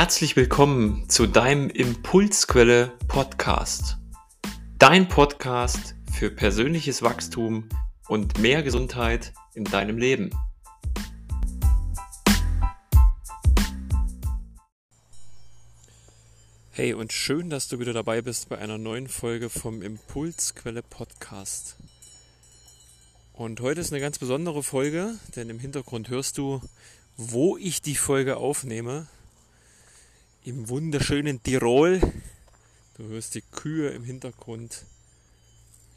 Herzlich willkommen zu deinem Impulsquelle Podcast. Dein Podcast für persönliches Wachstum und mehr Gesundheit in deinem Leben. Hey und schön, dass du wieder dabei bist bei einer neuen Folge vom Impulsquelle Podcast. Und heute ist eine ganz besondere Folge, denn im Hintergrund hörst du, wo ich die Folge aufnehme im wunderschönen Tirol. Du hörst die Kühe im Hintergrund,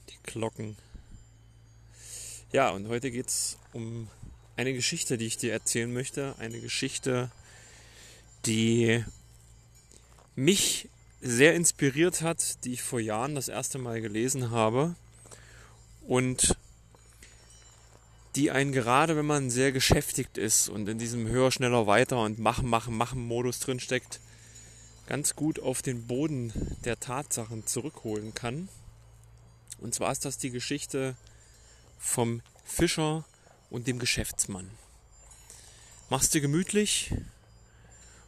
die Glocken. Ja, und heute geht es um eine Geschichte, die ich dir erzählen möchte. Eine Geschichte, die mich sehr inspiriert hat, die ich vor Jahren das erste Mal gelesen habe und die einen gerade, wenn man sehr geschäftigt ist und in diesem höher, schneller, weiter und machen, machen, machen Modus drin steckt, ganz gut auf den Boden der Tatsachen zurückholen kann. Und zwar ist das die Geschichte vom Fischer und dem Geschäftsmann. Mach's dir gemütlich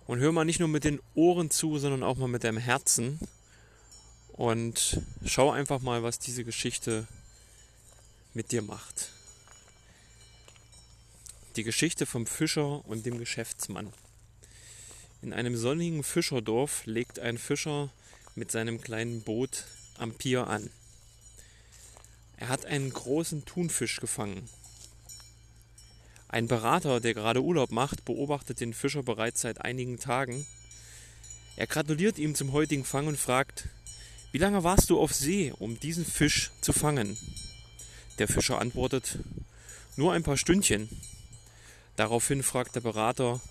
und hör mal nicht nur mit den Ohren zu, sondern auch mal mit deinem Herzen und schau einfach mal, was diese Geschichte mit dir macht. Die Geschichte vom Fischer und dem Geschäftsmann. In einem sonnigen Fischerdorf legt ein Fischer mit seinem kleinen Boot am Pier an. Er hat einen großen Thunfisch gefangen. Ein Berater, der gerade Urlaub macht, beobachtet den Fischer bereits seit einigen Tagen. Er gratuliert ihm zum heutigen Fang und fragt, wie lange warst du auf See, um diesen Fisch zu fangen? Der Fischer antwortet, nur ein paar Stündchen. Daraufhin fragt der Berater,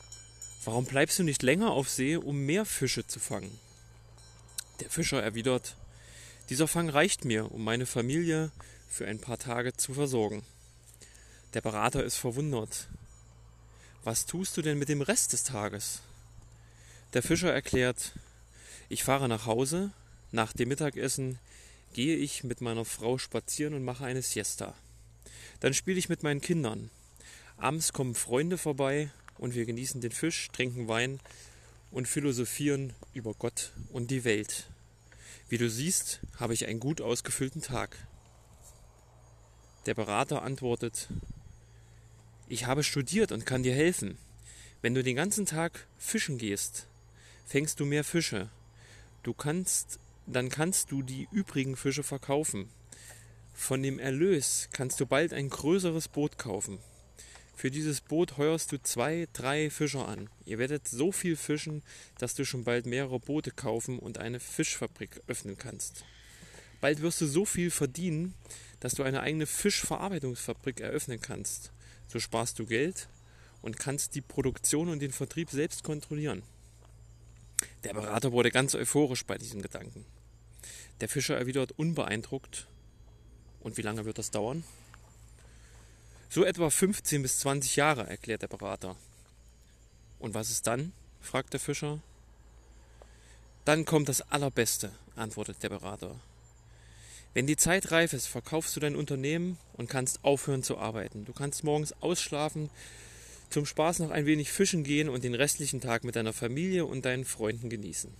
Warum bleibst du nicht länger auf See, um mehr Fische zu fangen? Der Fischer erwidert, dieser Fang reicht mir, um meine Familie für ein paar Tage zu versorgen. Der Berater ist verwundert. Was tust du denn mit dem Rest des Tages? Der Fischer erklärt, ich fahre nach Hause, nach dem Mittagessen gehe ich mit meiner Frau spazieren und mache eine Siesta. Dann spiele ich mit meinen Kindern. Abends kommen Freunde vorbei und wir genießen den Fisch, trinken Wein und philosophieren über Gott und die Welt. Wie du siehst, habe ich einen gut ausgefüllten Tag. Der Berater antwortet, ich habe studiert und kann dir helfen. Wenn du den ganzen Tag fischen gehst, fängst du mehr Fische. Du kannst, dann kannst du die übrigen Fische verkaufen. Von dem Erlös kannst du bald ein größeres Boot kaufen. Für dieses Boot heuerst du zwei, drei Fischer an. Ihr werdet so viel fischen, dass du schon bald mehrere Boote kaufen und eine Fischfabrik öffnen kannst. Bald wirst du so viel verdienen, dass du eine eigene Fischverarbeitungsfabrik eröffnen kannst. So sparst du Geld und kannst die Produktion und den Vertrieb selbst kontrollieren. Der Berater wurde ganz euphorisch bei diesem Gedanken. Der Fischer erwidert unbeeindruckt, und wie lange wird das dauern? So etwa 15 bis 20 Jahre, erklärt der Berater. Und was ist dann? fragt der Fischer. Dann kommt das Allerbeste, antwortet der Berater. Wenn die Zeit reif ist, verkaufst du dein Unternehmen und kannst aufhören zu arbeiten. Du kannst morgens ausschlafen, zum Spaß noch ein wenig fischen gehen und den restlichen Tag mit deiner Familie und deinen Freunden genießen.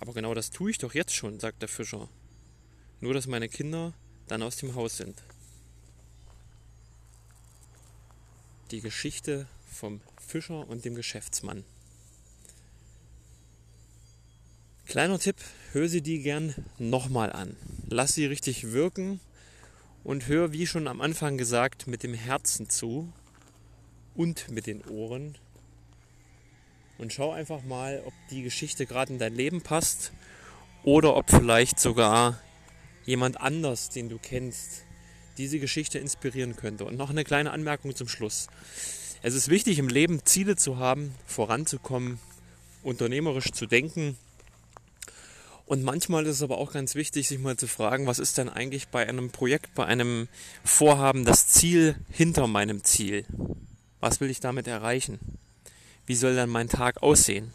Aber genau das tue ich doch jetzt schon, sagt der Fischer. Nur dass meine Kinder dann aus dem Haus sind. Die Geschichte vom Fischer und dem Geschäftsmann. Kleiner Tipp, hör sie die gern nochmal an. Lass sie richtig wirken und hör, wie schon am Anfang gesagt, mit dem Herzen zu und mit den Ohren. Und schau einfach mal, ob die Geschichte gerade in dein Leben passt oder ob vielleicht sogar jemand anders, den du kennst, diese Geschichte inspirieren könnte. Und noch eine kleine Anmerkung zum Schluss. Es ist wichtig im Leben Ziele zu haben, voranzukommen, unternehmerisch zu denken. Und manchmal ist es aber auch ganz wichtig, sich mal zu fragen, was ist denn eigentlich bei einem Projekt, bei einem Vorhaben das Ziel hinter meinem Ziel? Was will ich damit erreichen? Wie soll dann mein Tag aussehen?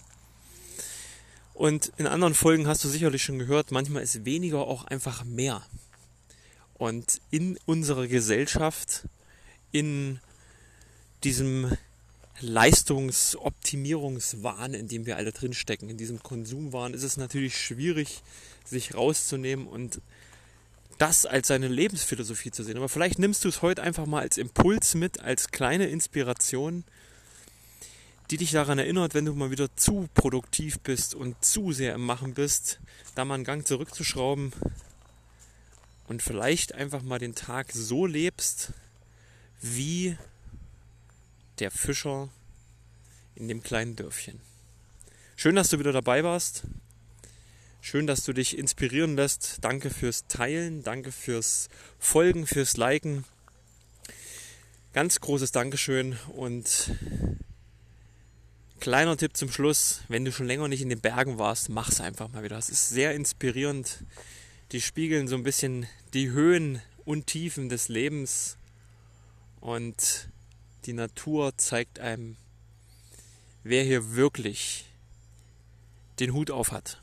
Und in anderen Folgen hast du sicherlich schon gehört, manchmal ist weniger auch einfach mehr. Und in unserer Gesellschaft, in diesem Leistungsoptimierungswahn, in dem wir alle drinstecken, in diesem Konsumwahn, ist es natürlich schwierig, sich rauszunehmen und das als seine Lebensphilosophie zu sehen. Aber vielleicht nimmst du es heute einfach mal als Impuls mit, als kleine Inspiration, die dich daran erinnert, wenn du mal wieder zu produktiv bist und zu sehr im Machen bist, da mal einen Gang zurückzuschrauben und vielleicht einfach mal den Tag so lebst, wie der Fischer in dem kleinen Dörfchen. Schön, dass du wieder dabei warst. Schön, dass du dich inspirieren lässt. Danke fürs Teilen, danke fürs Folgen, fürs Liken. Ganz großes Dankeschön und kleiner Tipp zum Schluss, wenn du schon länger nicht in den Bergen warst, mach's einfach mal wieder. Es ist sehr inspirierend. Die spiegeln so ein bisschen die Höhen und Tiefen des Lebens und die Natur zeigt einem, wer hier wirklich den Hut auf hat.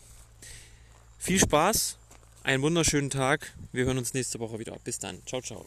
Viel Spaß, einen wunderschönen Tag. Wir hören uns nächste Woche wieder. Bis dann. Ciao, ciao.